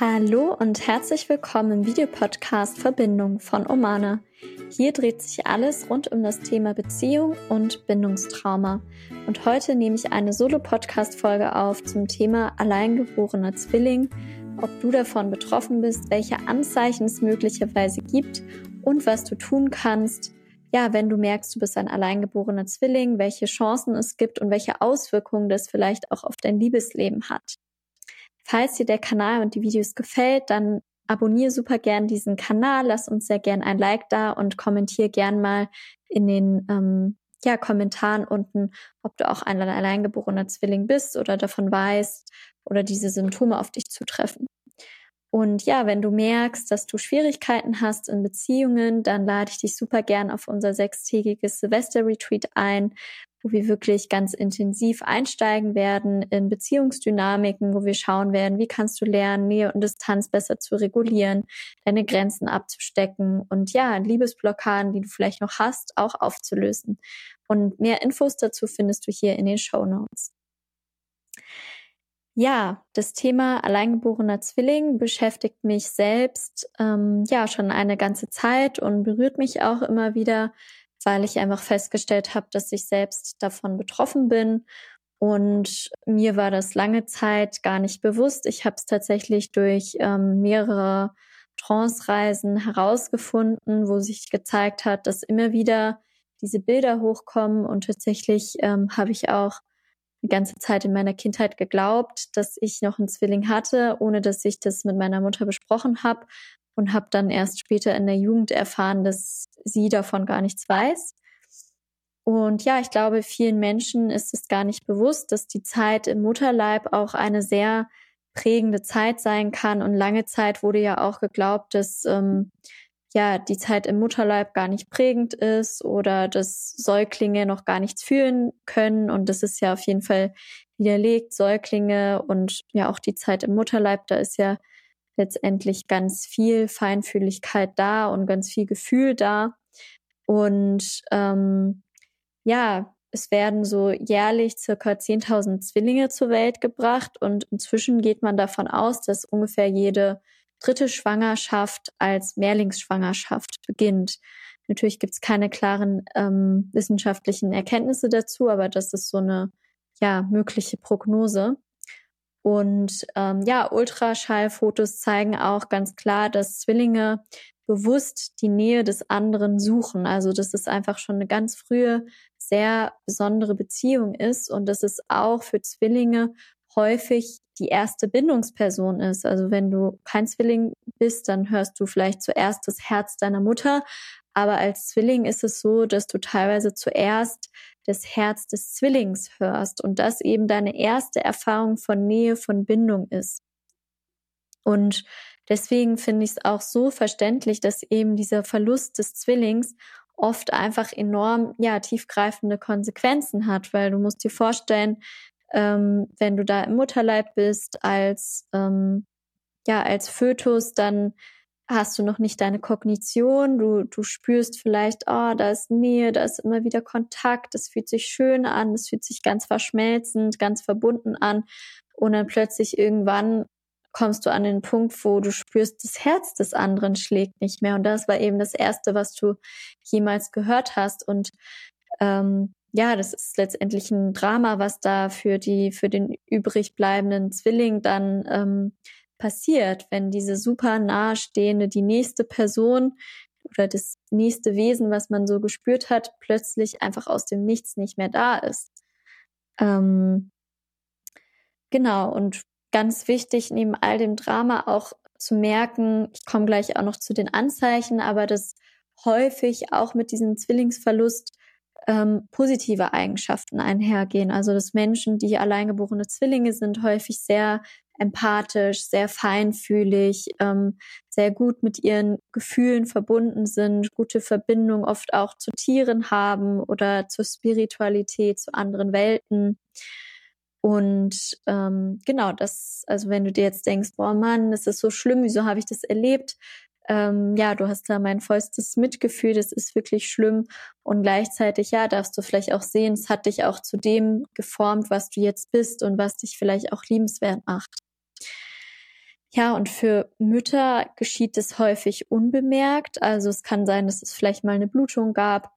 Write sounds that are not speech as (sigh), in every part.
Hallo und herzlich willkommen im Videopodcast Verbindung von Omana. Hier dreht sich alles rund um das Thema Beziehung und Bindungstrauma. Und heute nehme ich eine Solo-Podcast-Folge auf zum Thema alleingeborener Zwilling, ob du davon betroffen bist, welche Anzeichen es möglicherweise gibt und was du tun kannst, ja, wenn du merkst, du bist ein alleingeborener Zwilling, welche Chancen es gibt und welche Auswirkungen das vielleicht auch auf dein Liebesleben hat. Falls dir der Kanal und die Videos gefällt, dann abonniere super gern diesen Kanal, lass uns sehr gern ein Like da und kommentiere gern mal in den ähm, ja, Kommentaren unten, ob du auch ein alleingeborener Zwilling bist oder davon weißt oder diese Symptome auf dich zutreffen. Und ja, wenn du merkst, dass du Schwierigkeiten hast in Beziehungen, dann lade ich dich super gern auf unser sechstägiges Silvester-Retreat ein, wo wir wirklich ganz intensiv einsteigen werden in Beziehungsdynamiken, wo wir schauen werden, wie kannst du lernen, Nähe und Distanz besser zu regulieren, deine Grenzen abzustecken und ja, Liebesblockaden, die du vielleicht noch hast, auch aufzulösen. Und mehr Infos dazu findest du hier in den Show Notes. Ja, das Thema alleingeborener Zwilling beschäftigt mich selbst ähm, ja schon eine ganze Zeit und berührt mich auch immer wieder, weil ich einfach festgestellt habe, dass ich selbst davon betroffen bin. Und mir war das lange Zeit gar nicht bewusst. Ich habe es tatsächlich durch ähm, mehrere Trance-Reisen herausgefunden, wo sich gezeigt hat, dass immer wieder diese Bilder hochkommen. Und tatsächlich ähm, habe ich auch die ganze Zeit in meiner Kindheit geglaubt, dass ich noch einen Zwilling hatte, ohne dass ich das mit meiner Mutter besprochen habe und habe dann erst später in der Jugend erfahren, dass sie davon gar nichts weiß. Und ja, ich glaube, vielen Menschen ist es gar nicht bewusst, dass die Zeit im Mutterleib auch eine sehr prägende Zeit sein kann. Und lange Zeit wurde ja auch geglaubt, dass ähm, ja die Zeit im Mutterleib gar nicht prägend ist oder dass Säuglinge noch gar nichts fühlen können. Und das ist ja auf jeden Fall widerlegt. Säuglinge und ja auch die Zeit im Mutterleib, da ist ja letztendlich ganz viel Feinfühligkeit da und ganz viel Gefühl da. Und ähm, ja, es werden so jährlich circa 10.000 Zwillinge zur Welt gebracht und inzwischen geht man davon aus, dass ungefähr jede dritte Schwangerschaft als Mehrlingsschwangerschaft beginnt. Natürlich gibt es keine klaren ähm, wissenschaftlichen Erkenntnisse dazu, aber das ist so eine ja mögliche Prognose. Und ähm, ja, Ultraschallfotos zeigen auch ganz klar, dass Zwillinge bewusst die Nähe des anderen suchen. Also dass es einfach schon eine ganz frühe, sehr besondere Beziehung ist und dass es auch für Zwillinge häufig die erste Bindungsperson ist. Also wenn du kein Zwilling bist, dann hörst du vielleicht zuerst das Herz deiner Mutter. Aber als Zwilling ist es so, dass du teilweise zuerst das Herz des Zwillings hörst und das eben deine erste Erfahrung von Nähe, von Bindung ist. Und deswegen finde ich es auch so verständlich, dass eben dieser Verlust des Zwillings oft einfach enorm, ja, tiefgreifende Konsequenzen hat, weil du musst dir vorstellen, ähm, wenn du da im Mutterleib bist als ähm, ja als Fötus, dann hast du noch nicht deine Kognition, du, du spürst vielleicht, oh, da ist Nähe, da ist immer wieder Kontakt, das fühlt sich schön an, das fühlt sich ganz verschmelzend, ganz verbunden an. Und dann plötzlich irgendwann kommst du an den Punkt, wo du spürst, das Herz des anderen schlägt nicht mehr. Und das war eben das Erste, was du jemals gehört hast. Und ähm, ja, das ist letztendlich ein Drama, was da für die, für den übrig bleibenden Zwilling dann ähm, passiert, wenn diese super nahestehende, die nächste Person oder das nächste Wesen, was man so gespürt hat, plötzlich einfach aus dem Nichts nicht mehr da ist. Ähm, genau, und ganz wichtig, neben all dem Drama auch zu merken, ich komme gleich auch noch zu den Anzeichen, aber dass häufig auch mit diesem Zwillingsverlust ähm, positive Eigenschaften einhergehen. Also dass Menschen, die alleingeborene Zwillinge sind, häufig sehr empathisch, sehr feinfühlig, ähm, sehr gut mit ihren Gefühlen verbunden sind, gute Verbindung oft auch zu Tieren haben oder zur Spiritualität, zu anderen Welten. Und ähm, genau, das, also wenn du dir jetzt denkst, boah Mann, das ist so schlimm, wieso habe ich das erlebt? Ähm, ja, du hast da mein vollstes Mitgefühl, das ist wirklich schlimm. Und gleichzeitig, ja, darfst du vielleicht auch sehen, es hat dich auch zu dem geformt, was du jetzt bist und was dich vielleicht auch liebenswert macht. Ja, und für Mütter geschieht es häufig unbemerkt. Also es kann sein, dass es vielleicht mal eine Blutung gab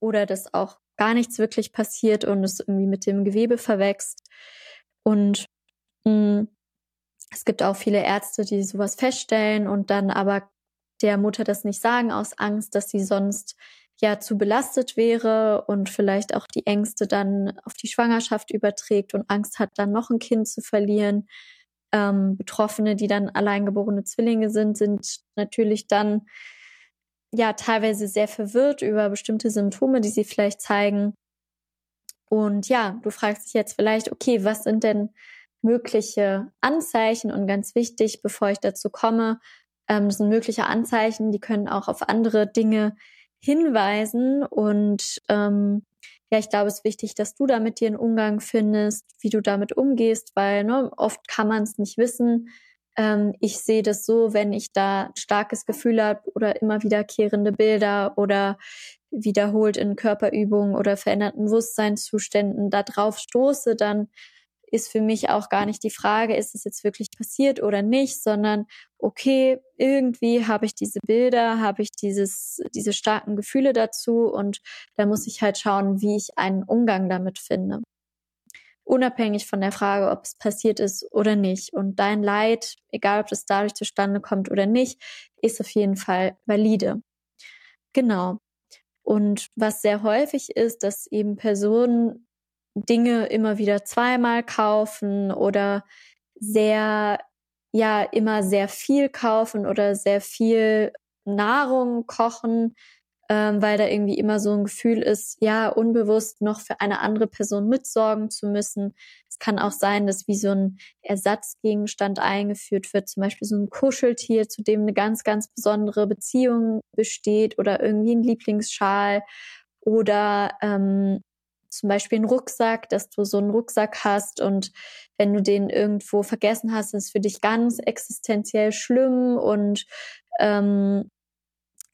oder dass auch gar nichts wirklich passiert und es irgendwie mit dem Gewebe verwächst. Und mh, hm, es gibt auch viele Ärzte, die sowas feststellen und dann aber der Mutter das nicht sagen aus Angst, dass sie sonst ja zu belastet wäre und vielleicht auch die Ängste dann auf die Schwangerschaft überträgt und Angst hat, dann noch ein Kind zu verlieren. Ähm, Betroffene, die dann alleingeborene Zwillinge sind, sind natürlich dann ja teilweise sehr verwirrt über bestimmte Symptome, die sie vielleicht zeigen. Und ja, du fragst dich jetzt vielleicht, okay, was sind denn mögliche Anzeichen? Und ganz wichtig, bevor ich dazu komme, ähm, das sind mögliche Anzeichen, die können auch auf andere Dinge hinweisen. Und ähm, ja, ich glaube, es ist wichtig, dass du damit dir einen Umgang findest, wie du damit umgehst, weil ne, oft kann man es nicht wissen. Ähm, ich sehe das so, wenn ich da starkes Gefühl habe oder immer wiederkehrende Bilder oder wiederholt in Körperübungen oder veränderten Bewusstseinszuständen da drauf stoße, dann ist für mich auch gar nicht die Frage, ist es jetzt wirklich passiert oder nicht, sondern okay, irgendwie habe ich diese Bilder, habe ich dieses, diese starken Gefühle dazu und da muss ich halt schauen, wie ich einen Umgang damit finde. Unabhängig von der Frage, ob es passiert ist oder nicht. Und dein Leid, egal ob das dadurch zustande kommt oder nicht, ist auf jeden Fall valide. Genau. Und was sehr häufig ist, dass eben Personen Dinge immer wieder zweimal kaufen oder sehr, ja, immer sehr viel kaufen oder sehr viel Nahrung kochen, ähm, weil da irgendwie immer so ein Gefühl ist, ja, unbewusst noch für eine andere Person mitsorgen zu müssen. Es kann auch sein, dass wie so ein Ersatzgegenstand eingeführt wird, zum Beispiel so ein Kuscheltier, zu dem eine ganz, ganz besondere Beziehung besteht oder irgendwie ein Lieblingsschal oder ähm, zum Beispiel einen Rucksack, dass du so einen Rucksack hast und wenn du den irgendwo vergessen hast, ist es für dich ganz existenziell schlimm und ähm,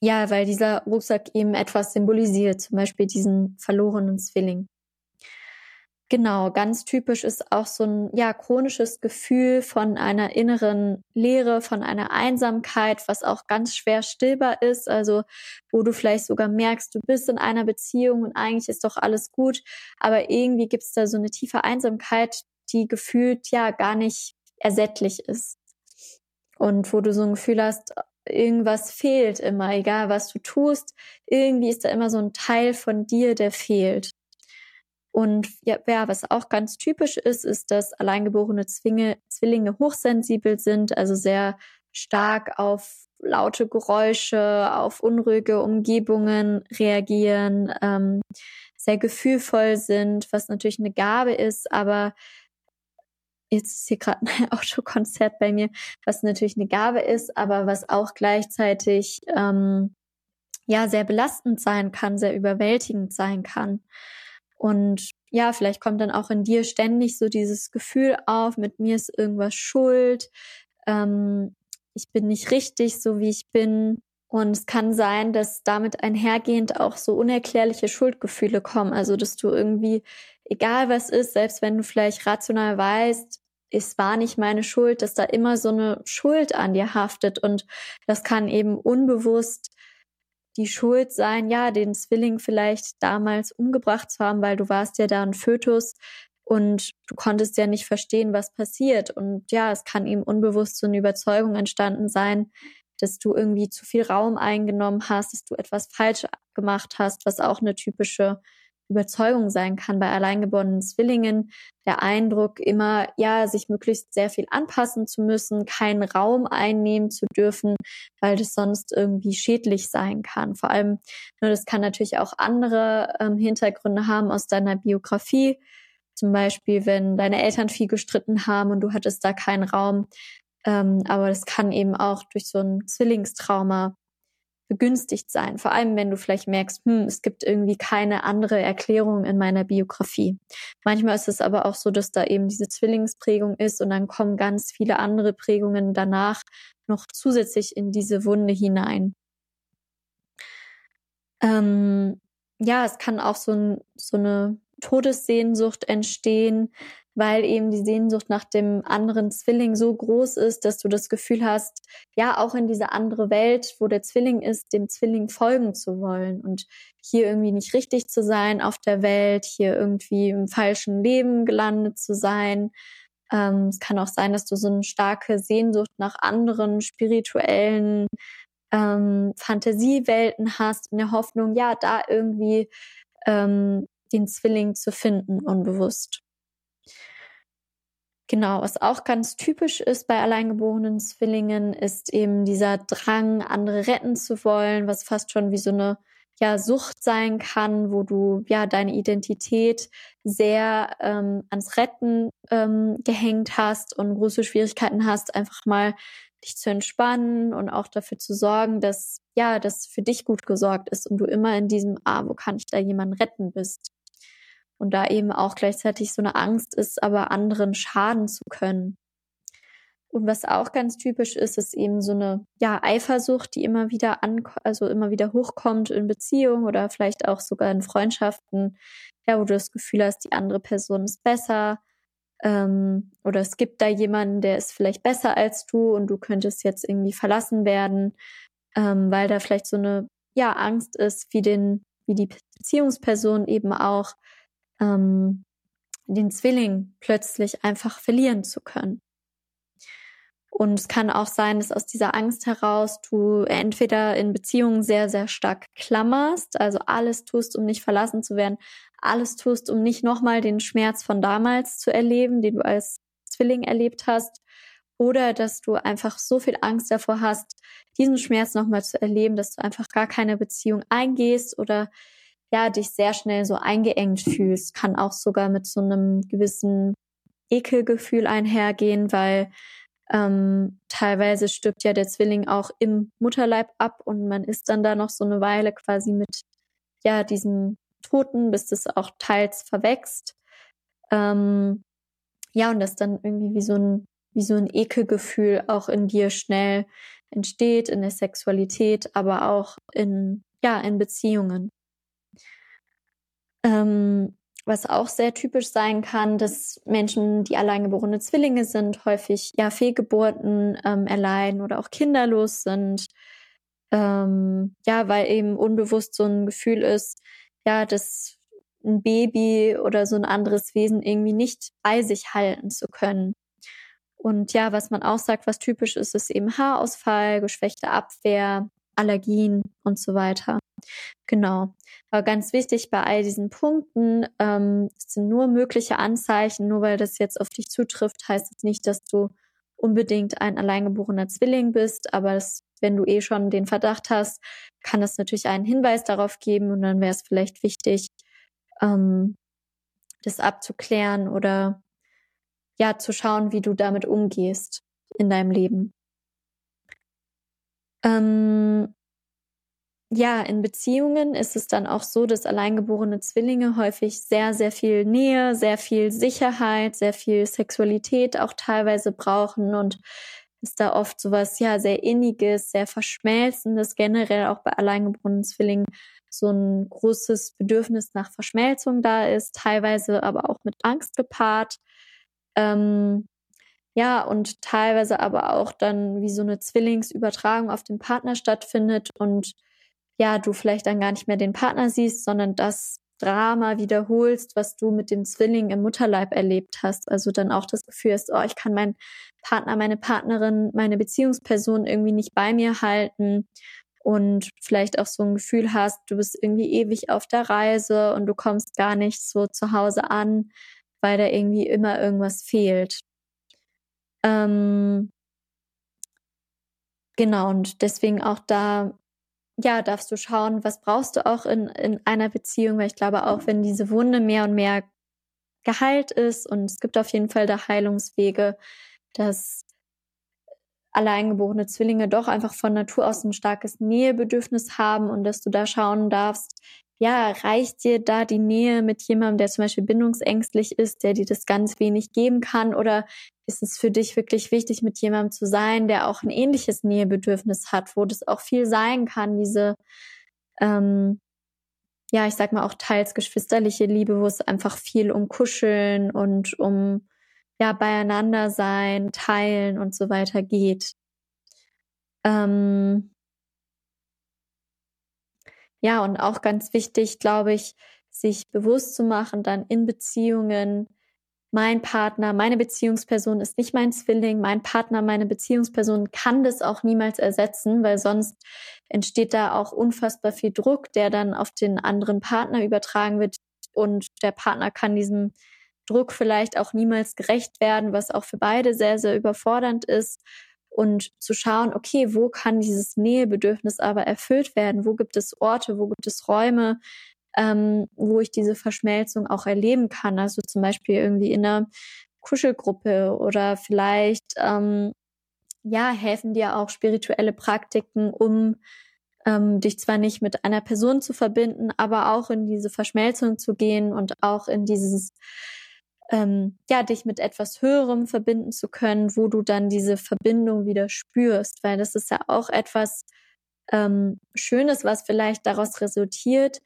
ja, weil dieser Rucksack eben etwas symbolisiert, zum Beispiel diesen verlorenen Zwilling. Genau, ganz typisch ist auch so ein ja chronisches Gefühl von einer inneren Leere, von einer Einsamkeit, was auch ganz schwer stillbar ist, also wo du vielleicht sogar merkst, du bist in einer Beziehung und eigentlich ist doch alles gut, aber irgendwie gibt es da so eine tiefe Einsamkeit, die gefühlt ja gar nicht ersättlich ist. Und wo du so ein Gefühl hast, irgendwas fehlt immer, egal was du tust, irgendwie ist da immer so ein Teil von dir, der fehlt. Und ja, was auch ganz typisch ist, ist, dass alleingeborene Zwinge, Zwillinge hochsensibel sind, also sehr stark auf laute Geräusche, auf unruhige Umgebungen reagieren, ähm, sehr gefühlvoll sind, was natürlich eine Gabe ist, aber jetzt ist hier gerade (laughs) ein Autokonzert bei mir, was natürlich eine Gabe ist, aber was auch gleichzeitig ähm, ja sehr belastend sein kann, sehr überwältigend sein kann. Und ja, vielleicht kommt dann auch in dir ständig so dieses Gefühl auf, mit mir ist irgendwas schuld, ähm, ich bin nicht richtig, so wie ich bin. Und es kann sein, dass damit einhergehend auch so unerklärliche Schuldgefühle kommen. Also, dass du irgendwie, egal was ist, selbst wenn du vielleicht rational weißt, es war nicht meine Schuld, dass da immer so eine Schuld an dir haftet. Und das kann eben unbewusst die Schuld sein, ja, den Zwilling vielleicht damals umgebracht zu haben, weil du warst ja da ein Fötus und du konntest ja nicht verstehen, was passiert. Und ja, es kann ihm unbewusst so eine Überzeugung entstanden sein, dass du irgendwie zu viel Raum eingenommen hast, dass du etwas falsch gemacht hast, was auch eine typische Überzeugung sein kann bei alleingeborenen Zwillingen, der Eindruck immer, ja, sich möglichst sehr viel anpassen zu müssen, keinen Raum einnehmen zu dürfen, weil das sonst irgendwie schädlich sein kann. Vor allem, nur ne, das kann natürlich auch andere ähm, Hintergründe haben aus deiner Biografie. Zum Beispiel, wenn deine Eltern viel gestritten haben und du hattest da keinen Raum. Ähm, aber das kann eben auch durch so ein Zwillingstrauma begünstigt sein. Vor allem, wenn du vielleicht merkst, hm, es gibt irgendwie keine andere Erklärung in meiner Biografie. Manchmal ist es aber auch so, dass da eben diese Zwillingsprägung ist und dann kommen ganz viele andere Prägungen danach noch zusätzlich in diese Wunde hinein. Ähm, ja, es kann auch so, ein, so eine Todessehnsucht entstehen, weil eben die Sehnsucht nach dem anderen Zwilling so groß ist, dass du das Gefühl hast, ja, auch in diese andere Welt, wo der Zwilling ist, dem Zwilling folgen zu wollen und hier irgendwie nicht richtig zu sein auf der Welt, hier irgendwie im falschen Leben gelandet zu sein. Ähm, es kann auch sein, dass du so eine starke Sehnsucht nach anderen spirituellen ähm, Fantasiewelten hast, in der Hoffnung, ja, da irgendwie ähm, den Zwilling zu finden, unbewusst. Genau, was auch ganz typisch ist bei alleingeborenen Zwillingen, ist eben dieser Drang, andere retten zu wollen, was fast schon wie so eine ja, Sucht sein kann, wo du ja deine Identität sehr ähm, ans Retten ähm, gehängt hast und große Schwierigkeiten hast, einfach mal dich zu entspannen und auch dafür zu sorgen, dass ja, dass für dich gut gesorgt ist und du immer in diesem, ah, wo kann ich da jemanden retten bist und da eben auch gleichzeitig so eine Angst ist, aber anderen schaden zu können. Und was auch ganz typisch ist, ist eben so eine ja Eifersucht, die immer wieder an, also immer wieder hochkommt in Beziehungen oder vielleicht auch sogar in Freundschaften, ja, wo du das Gefühl hast, die andere Person ist besser ähm, oder es gibt da jemanden, der ist vielleicht besser als du und du könntest jetzt irgendwie verlassen werden, ähm, weil da vielleicht so eine ja Angst ist, wie den wie die Beziehungsperson eben auch ähm, den Zwilling plötzlich einfach verlieren zu können. Und es kann auch sein, dass aus dieser Angst heraus du entweder in Beziehungen sehr, sehr stark klammerst, also alles tust, um nicht verlassen zu werden, alles tust, um nicht nochmal den Schmerz von damals zu erleben, den du als Zwilling erlebt hast, oder dass du einfach so viel Angst davor hast, diesen Schmerz nochmal zu erleben, dass du einfach gar keine Beziehung eingehst oder ja, dich sehr schnell so eingeengt fühlst, kann auch sogar mit so einem gewissen Ekelgefühl einhergehen, weil ähm, teilweise stirbt ja der Zwilling auch im Mutterleib ab und man ist dann da noch so eine Weile quasi mit ja diesem Toten, bis das auch teils verwächst. Ähm, ja, und das dann irgendwie wie so ein wie so ein Ekelgefühl auch in dir schnell entsteht, in der Sexualität, aber auch in ja in Beziehungen. Ähm, was auch sehr typisch sein kann, dass Menschen, die alleingeborene Zwillinge sind, häufig ja Fehlgeburten ähm, erleiden oder auch kinderlos sind. Ähm, ja, weil eben unbewusst so ein Gefühl ist, ja, dass ein Baby oder so ein anderes Wesen irgendwie nicht bei sich halten zu können. Und ja, was man auch sagt, was typisch ist, ist eben Haarausfall, geschwächte Abwehr, Allergien und so weiter. Genau. Aber ganz wichtig bei all diesen Punkten, ähm, sind nur mögliche Anzeichen, nur weil das jetzt auf dich zutrifft, heißt es das nicht, dass du unbedingt ein alleingeborener Zwilling bist, aber das, wenn du eh schon den Verdacht hast, kann das natürlich einen Hinweis darauf geben und dann wäre es vielleicht wichtig, ähm, das abzuklären oder ja, zu schauen, wie du damit umgehst in deinem Leben. Ähm, ja, in Beziehungen ist es dann auch so, dass alleingeborene Zwillinge häufig sehr, sehr viel Nähe, sehr viel Sicherheit, sehr viel Sexualität auch teilweise brauchen und ist da oft sowas, ja, sehr inniges, sehr verschmelzendes, generell auch bei alleingeborenen Zwillingen so ein großes Bedürfnis nach Verschmelzung da ist, teilweise aber auch mit Angst gepaart. Ähm, ja, und teilweise aber auch dann wie so eine Zwillingsübertragung auf den Partner stattfindet und ja, du vielleicht dann gar nicht mehr den Partner siehst, sondern das Drama wiederholst, was du mit dem Zwilling im Mutterleib erlebt hast. Also dann auch das Gefühl hast, oh, ich kann meinen Partner, meine Partnerin, meine Beziehungsperson irgendwie nicht bei mir halten und vielleicht auch so ein Gefühl hast, du bist irgendwie ewig auf der Reise und du kommst gar nicht so zu Hause an, weil da irgendwie immer irgendwas fehlt. Ähm, genau, und deswegen auch da ja, darfst du schauen, was brauchst du auch in, in einer Beziehung, weil ich glaube auch, wenn diese Wunde mehr und mehr geheilt ist und es gibt auf jeden Fall da Heilungswege, dass alleingeborene Zwillinge doch einfach von Natur aus ein starkes Nähebedürfnis haben und dass du da schauen darfst, ja, reicht dir da die Nähe mit jemandem, der zum Beispiel bindungsängstlich ist, der dir das ganz wenig geben kann? Oder ist es für dich wirklich wichtig, mit jemandem zu sein, der auch ein ähnliches Nähebedürfnis hat, wo das auch viel sein kann, diese, ähm, ja, ich sag mal auch teils geschwisterliche Liebe, wo es einfach viel um Kuscheln und um ja beieinander sein, teilen und so weiter geht. Ähm ja, und auch ganz wichtig, glaube ich, sich bewusst zu machen, dann in Beziehungen, mein Partner, meine Beziehungsperson ist nicht mein Zwilling, mein Partner, meine Beziehungsperson kann das auch niemals ersetzen, weil sonst entsteht da auch unfassbar viel Druck, der dann auf den anderen Partner übertragen wird und der Partner kann diesem Druck vielleicht auch niemals gerecht werden, was auch für beide sehr, sehr überfordernd ist. Und zu schauen, okay, wo kann dieses Nähebedürfnis aber erfüllt werden? Wo gibt es Orte, wo gibt es Räume, ähm, wo ich diese Verschmelzung auch erleben kann. Also zum Beispiel irgendwie in einer Kuschelgruppe oder vielleicht ähm, ja helfen dir auch spirituelle Praktiken, um ähm, dich zwar nicht mit einer Person zu verbinden, aber auch in diese Verschmelzung zu gehen und auch in dieses ähm, ja dich mit etwas Höherem verbinden zu können, wo du dann diese Verbindung wieder spürst, weil das ist ja auch etwas ähm, Schönes, was vielleicht daraus resultiert,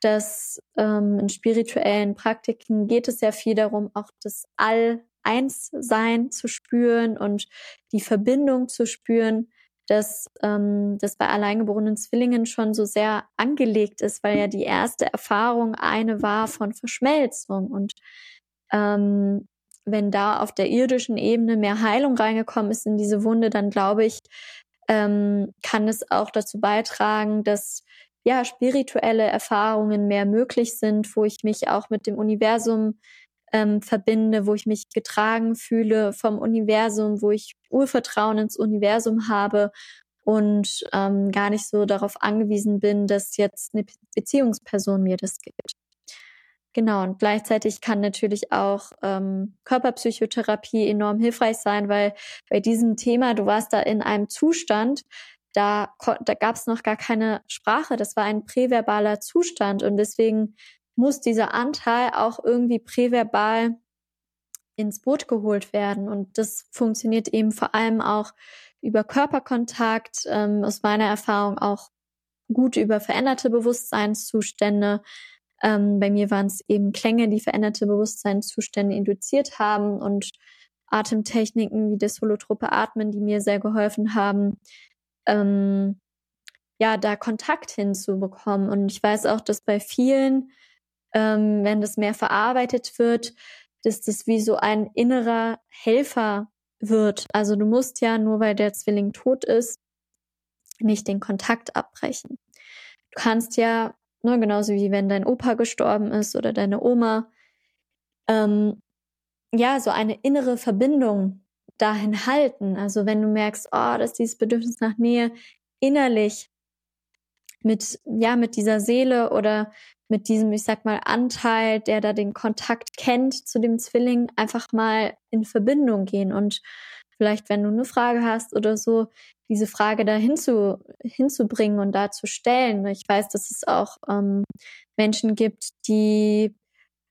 dass ähm, in spirituellen Praktiken geht es ja viel darum, auch das All-Eins-Sein zu spüren und die Verbindung zu spüren, dass ähm, das bei alleingeborenen Zwillingen schon so sehr angelegt ist, weil ja die erste Erfahrung eine war von Verschmelzung. Und ähm, wenn da auf der irdischen Ebene mehr Heilung reingekommen ist in diese Wunde, dann glaube ich, ähm, kann es auch dazu beitragen, dass ja, spirituelle Erfahrungen mehr möglich sind, wo ich mich auch mit dem Universum ähm, verbinde, wo ich mich getragen fühle vom Universum, wo ich Urvertrauen ins Universum habe und ähm, gar nicht so darauf angewiesen bin, dass jetzt eine Beziehungsperson mir das gibt. Genau, und gleichzeitig kann natürlich auch ähm, Körperpsychotherapie enorm hilfreich sein, weil bei diesem Thema, du warst da in einem Zustand, da, da gab es noch gar keine Sprache, das war ein präverbaler Zustand und deswegen muss dieser Anteil auch irgendwie präverbal ins Boot geholt werden und das funktioniert eben vor allem auch über Körperkontakt, ähm, aus meiner Erfahrung auch gut über veränderte Bewusstseinszustände. Ähm, bei mir waren es eben Klänge, die veränderte Bewusstseinszustände induziert haben und Atemtechniken wie das holotrope Atmen, die mir sehr geholfen haben, ähm, ja, da Kontakt hinzubekommen. Und ich weiß auch, dass bei vielen, ähm, wenn das mehr verarbeitet wird, dass das wie so ein innerer Helfer wird. Also du musst ja, nur weil der Zwilling tot ist, nicht den Kontakt abbrechen. Du kannst ja, ne, genauso wie wenn dein Opa gestorben ist oder deine Oma, ähm, ja, so eine innere Verbindung dahin halten. Also wenn du merkst, oh, dass dieses Bedürfnis nach Nähe innerlich mit, ja, mit dieser Seele oder mit diesem, ich sag mal, Anteil, der da den Kontakt kennt zu dem Zwilling, einfach mal in Verbindung gehen und vielleicht, wenn du eine Frage hast oder so, diese Frage da hinzu, hinzubringen und da zu stellen. Ich weiß, dass es auch ähm, Menschen gibt, die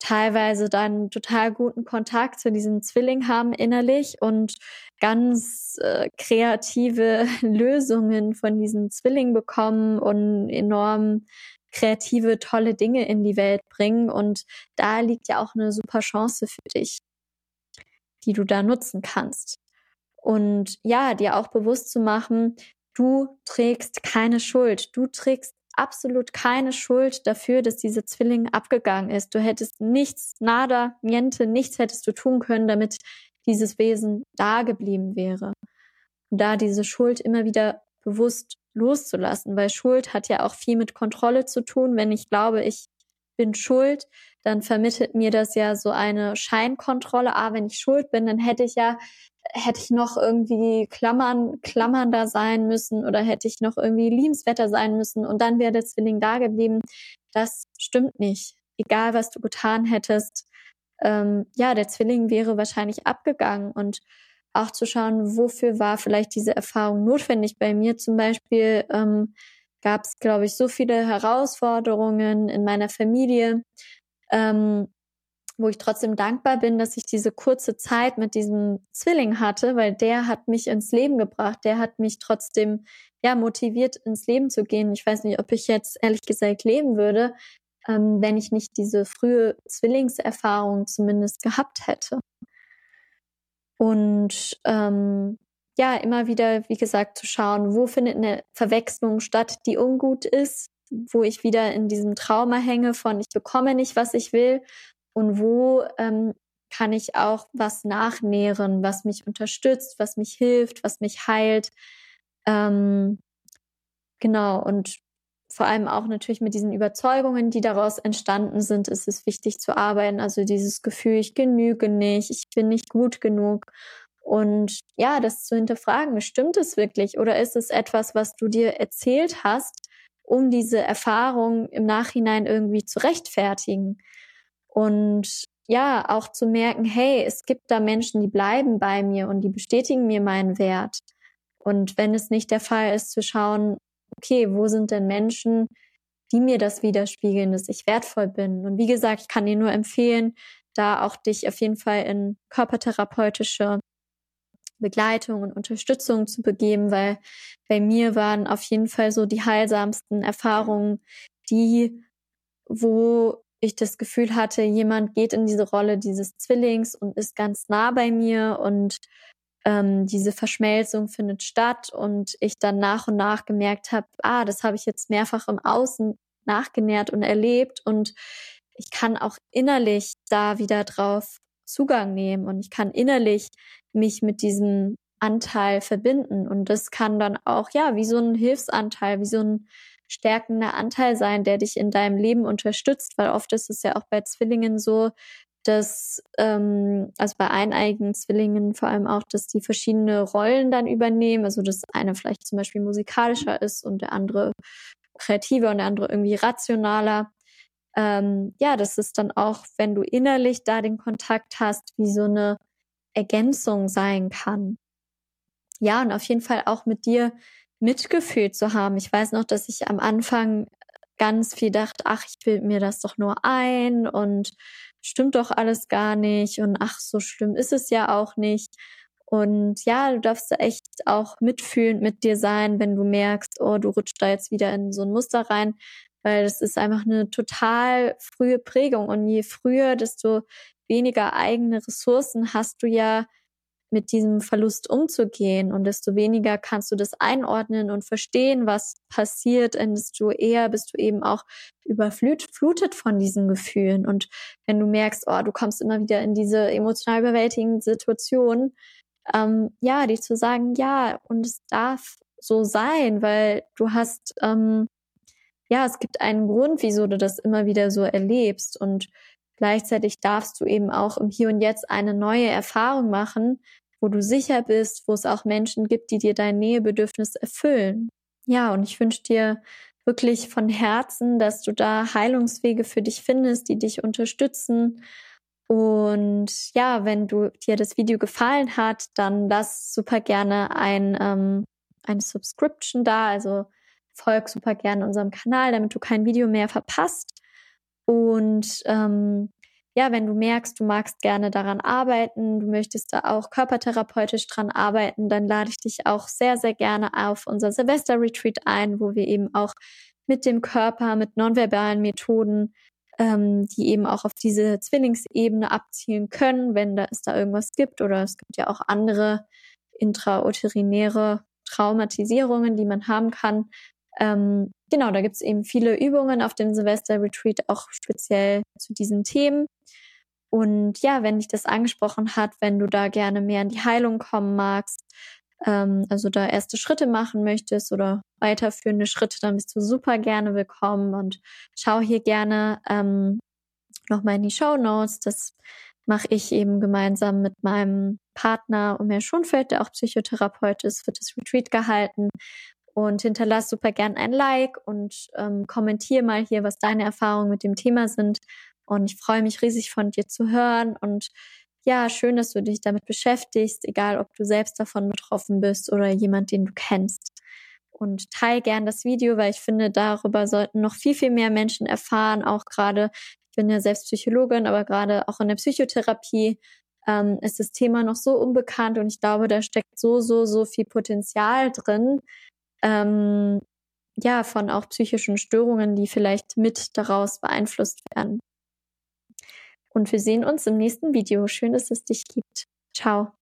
teilweise dann total guten Kontakt zu diesem Zwilling haben innerlich und ganz äh, kreative (laughs) Lösungen von diesem Zwilling bekommen und enorm kreative, tolle Dinge in die Welt bringen. Und da liegt ja auch eine super Chance für dich, die du da nutzen kannst. Und ja, dir auch bewusst zu machen, du trägst keine Schuld. Du trägst absolut keine Schuld dafür, dass dieser Zwilling abgegangen ist. Du hättest nichts, nada, niente, nichts hättest du tun können, damit dieses Wesen da geblieben wäre. Und da diese Schuld immer wieder bewusst loszulassen, weil Schuld hat ja auch viel mit Kontrolle zu tun. Wenn ich glaube, ich bin schuld, dann vermittelt mir das ja so eine Scheinkontrolle. Ah, wenn ich schuld bin, dann hätte ich ja hätte ich noch irgendwie Klammern, Klammern da sein müssen oder hätte ich noch irgendwie liebenswerter sein müssen und dann wäre der Zwilling da geblieben. Das stimmt nicht. Egal, was du getan hättest, ähm, ja, der Zwilling wäre wahrscheinlich abgegangen und auch zu schauen, wofür war vielleicht diese Erfahrung notwendig. Bei mir zum Beispiel ähm, gab es, glaube ich, so viele Herausforderungen in meiner Familie, ähm, wo ich trotzdem dankbar bin, dass ich diese kurze Zeit mit diesem Zwilling hatte, weil der hat mich ins Leben gebracht. Der hat mich trotzdem ja motiviert ins Leben zu gehen. Ich weiß nicht, ob ich jetzt ehrlich gesagt leben würde, ähm, wenn ich nicht diese frühe Zwillingserfahrung zumindest gehabt hätte. Und ähm, ja, immer wieder, wie gesagt, zu schauen, wo findet eine Verwechslung statt, die ungut ist, wo ich wieder in diesem Trauma hänge von ich bekomme nicht, was ich will und wo ähm, kann ich auch was nachnähren, was mich unterstützt, was mich hilft, was mich heilt. Ähm, genau, und vor allem auch natürlich mit diesen Überzeugungen, die daraus entstanden sind, ist es wichtig zu arbeiten. Also dieses Gefühl, ich genüge nicht, ich bin nicht gut genug. Und ja, das zu hinterfragen, stimmt es wirklich oder ist es etwas, was du dir erzählt hast, um diese Erfahrung im Nachhinein irgendwie zu rechtfertigen? Und ja, auch zu merken, hey, es gibt da Menschen, die bleiben bei mir und die bestätigen mir meinen Wert. Und wenn es nicht der Fall ist, zu schauen, okay, wo sind denn Menschen, die mir das widerspiegeln, dass ich wertvoll bin? Und wie gesagt, ich kann dir nur empfehlen, da auch dich auf jeden Fall in körpertherapeutische Begleitung und Unterstützung zu begeben, weil bei mir waren auf jeden Fall so die heilsamsten Erfahrungen, die, wo ich das Gefühl hatte, jemand geht in diese Rolle dieses Zwillings und ist ganz nah bei mir und ähm, diese Verschmelzung findet statt und ich dann nach und nach gemerkt habe, ah, das habe ich jetzt mehrfach im Außen nachgenährt und erlebt und ich kann auch innerlich da wieder drauf Zugang nehmen und ich kann innerlich mich mit diesem Anteil verbinden und das kann dann auch ja wie so ein Hilfsanteil, wie so ein stärkender Anteil sein, der dich in deinem Leben unterstützt, weil oft ist es ja auch bei Zwillingen so, dass, ähm, also bei eineigen Zwillingen vor allem auch, dass die verschiedene Rollen dann übernehmen. Also dass eine vielleicht zum Beispiel musikalischer ist und der andere kreativer und der andere irgendwie rationaler. Ähm, ja, das ist dann auch, wenn du innerlich da den Kontakt hast, wie so eine Ergänzung sein kann. Ja, und auf jeden Fall auch mit dir Mitgefühl zu haben. Ich weiß noch, dass ich am Anfang ganz viel dachte, ach, ich bilde mir das doch nur ein und stimmt doch alles gar nicht und ach, so schlimm ist es ja auch nicht. Und ja, du darfst echt auch mitfühlend mit dir sein, wenn du merkst, oh, du rutscht da jetzt wieder in so ein Muster rein, weil das ist einfach eine total frühe Prägung. Und je früher, desto weniger eigene Ressourcen hast du ja mit diesem Verlust umzugehen und desto weniger kannst du das einordnen und verstehen, was passiert, und desto eher bist du eben auch überflutet von diesen Gefühlen. Und wenn du merkst, oh, du kommst immer wieder in diese emotional überwältigenden Situationen, ähm, ja, die zu sagen, ja, und es darf so sein, weil du hast, ähm, ja, es gibt einen Grund, wieso du das immer wieder so erlebst und Gleichzeitig darfst du eben auch im Hier und Jetzt eine neue Erfahrung machen, wo du sicher bist, wo es auch Menschen gibt, die dir dein Nähebedürfnis erfüllen. Ja, und ich wünsche dir wirklich von Herzen, dass du da Heilungswege für dich findest, die dich unterstützen. Und ja, wenn du dir das Video gefallen hat, dann lass super gerne ein, ähm, eine Subscription da, also folg super gerne unserem Kanal, damit du kein Video mehr verpasst. Und ähm, ja, wenn du merkst, du magst gerne daran arbeiten, du möchtest da auch körpertherapeutisch dran arbeiten, dann lade ich dich auch sehr, sehr gerne auf unser Silvester-Retreat ein, wo wir eben auch mit dem Körper, mit nonverbalen Methoden, ähm, die eben auch auf diese Zwillingsebene abzielen können, wenn da es da irgendwas gibt. Oder es gibt ja auch andere intrauterinaire Traumatisierungen, die man haben kann. Ähm, genau, da gibt es eben viele Übungen auf dem Silvester-Retreat, auch speziell zu diesen Themen. Und ja, wenn dich das angesprochen hat, wenn du da gerne mehr in die Heilung kommen magst, ähm, also da erste Schritte machen möchtest oder weiterführende Schritte, dann bist du super gerne willkommen und schau hier gerne ähm, nochmal in die Show Notes. Das mache ich eben gemeinsam mit meinem Partner Omer Schonfeld, der auch Psychotherapeut ist, wird das Retreat gehalten. Und hinterlass super gern ein Like und ähm, kommentier mal hier, was deine Erfahrungen mit dem Thema sind. Und ich freue mich riesig von dir zu hören. Und ja, schön, dass du dich damit beschäftigst, egal ob du selbst davon betroffen bist oder jemand, den du kennst. Und teil gern das Video, weil ich finde, darüber sollten noch viel, viel mehr Menschen erfahren. Auch gerade, ich bin ja selbst Psychologin, aber gerade auch in der Psychotherapie ähm, ist das Thema noch so unbekannt und ich glaube, da steckt so, so, so viel Potenzial drin, ähm, ja, von auch psychischen Störungen, die vielleicht mit daraus beeinflusst werden. Und wir sehen uns im nächsten Video. Schön, dass es dich gibt. Ciao.